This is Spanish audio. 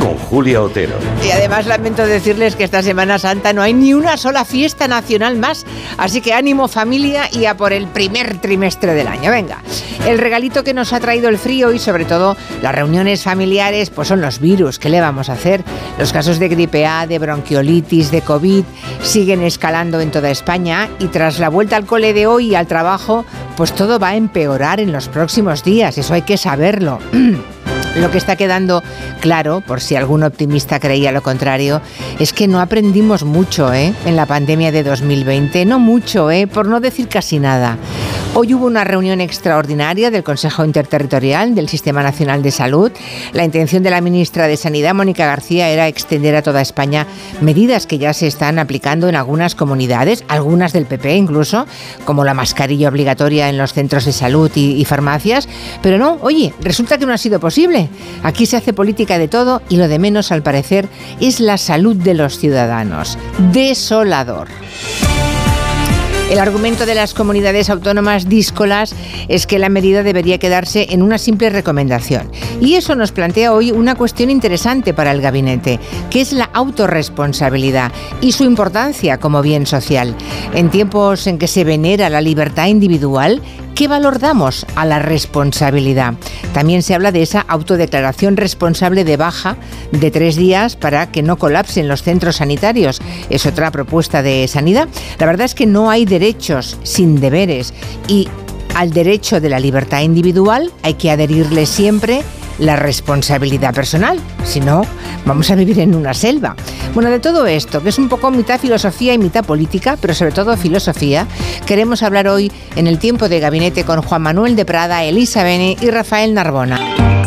con Julia Otero. Y además lamento decirles que esta Semana Santa no hay ni una sola fiesta nacional más, así que ánimo familia y a por el primer trimestre del año. Venga, el regalito que nos ha traído el frío y sobre todo las reuniones familiares, pues son los virus. ¿Qué le vamos a hacer? Los casos de gripe A, de bronquiolitis, de COVID siguen escalando en toda España y tras la vuelta al cole de hoy y al trabajo, pues todo va a empeorar en los próximos días. Eso hay que saberlo. Lo que está quedando claro, por si algún optimista creía lo contrario, es que no aprendimos mucho ¿eh? en la pandemia de 2020. No mucho, ¿eh? por no decir casi nada. Hoy hubo una reunión extraordinaria del Consejo Interterritorial del Sistema Nacional de Salud. La intención de la ministra de Sanidad, Mónica García, era extender a toda España medidas que ya se están aplicando en algunas comunidades, algunas del PP incluso, como la mascarilla obligatoria en los centros de salud y, y farmacias. Pero no, oye, resulta que no ha sido posible. Aquí se hace política de todo y lo de menos, al parecer, es la salud de los ciudadanos. Desolador. El argumento de las comunidades autónomas díscolas es que la medida debería quedarse en una simple recomendación. Y eso nos plantea hoy una cuestión interesante para el gabinete, que es la autorresponsabilidad y su importancia como bien social. En tiempos en que se venera la libertad individual, ¿qué valor damos a la responsabilidad? También se habla de esa autodeclaración responsable de baja de tres días para que no colapsen los centros sanitarios. Es otra propuesta de sanidad. La verdad es que no hay derechos sin deberes y al derecho de la libertad individual hay que adherirle siempre la responsabilidad personal. Si no, vamos a vivir en una selva. Bueno, de todo esto, que es un poco mitad filosofía y mitad política, pero sobre todo filosofía, queremos hablar hoy en el tiempo de gabinete con Juan Manuel de Prada, Elisa Bene y Rafael Narbona.